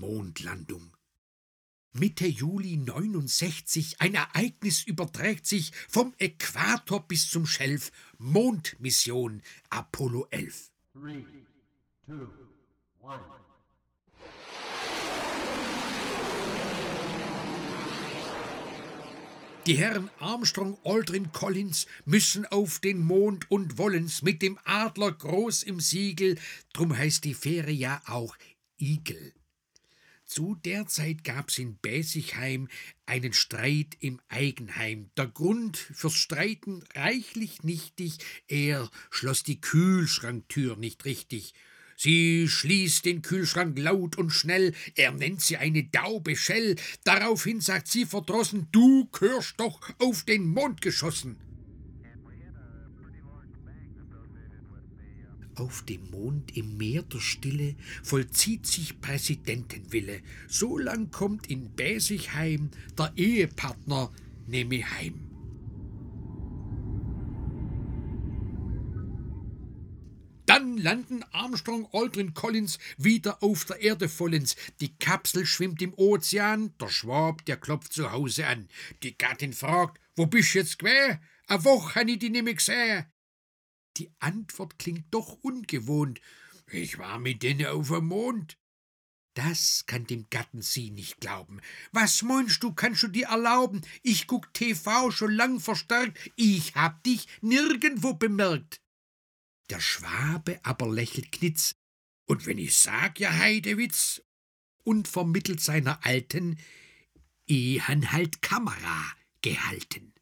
Mondlandung. Mitte Juli 69 ein Ereignis überträgt sich vom Äquator bis zum Schelf. Mondmission Apollo 11. Three, two, one. Die Herren Armstrong, Aldrin, Collins müssen auf den Mond und wollen's mit dem Adler groß im Siegel, drum heißt die Fähre ja auch Igel. Zu der Zeit gab's in Bäsigheim einen Streit im Eigenheim. Der Grund fürs Streiten reichlich nichtig, er schloss die Kühlschranktür nicht richtig. Sie schließt den Kühlschrank laut und schnell, er nennt sie eine Daube Schell. Daraufhin sagt sie verdrossen, du gehörst doch auf den Mond geschossen. Auf dem Mond im Meer der Stille vollzieht sich Präsidentenwille. So lang kommt in Bäsigheim der Ehepartner nehme heim. Dann landen Armstrong, Aldrin, Collins wieder auf der Erde vollends. Die Kapsel schwimmt im Ozean, der Schwab, der klopft zu Hause an. Die Gattin fragt, wo bist jetzt quer? A Woche han ich die nimmer gesehen. Die Antwort klingt doch ungewohnt. Ich war mit denen auf dem Mond. Das kann dem Gatten sie nicht glauben. Was meinst du, kannst du dir erlauben? Ich guck TV schon lang verstärkt. Ich hab dich nirgendwo bemerkt. Der Schwabe aber lächelt knitz. Und wenn ich sag, ja Heidewitz, und vermittelt seiner Alten, eh han halt Kamera gehalten.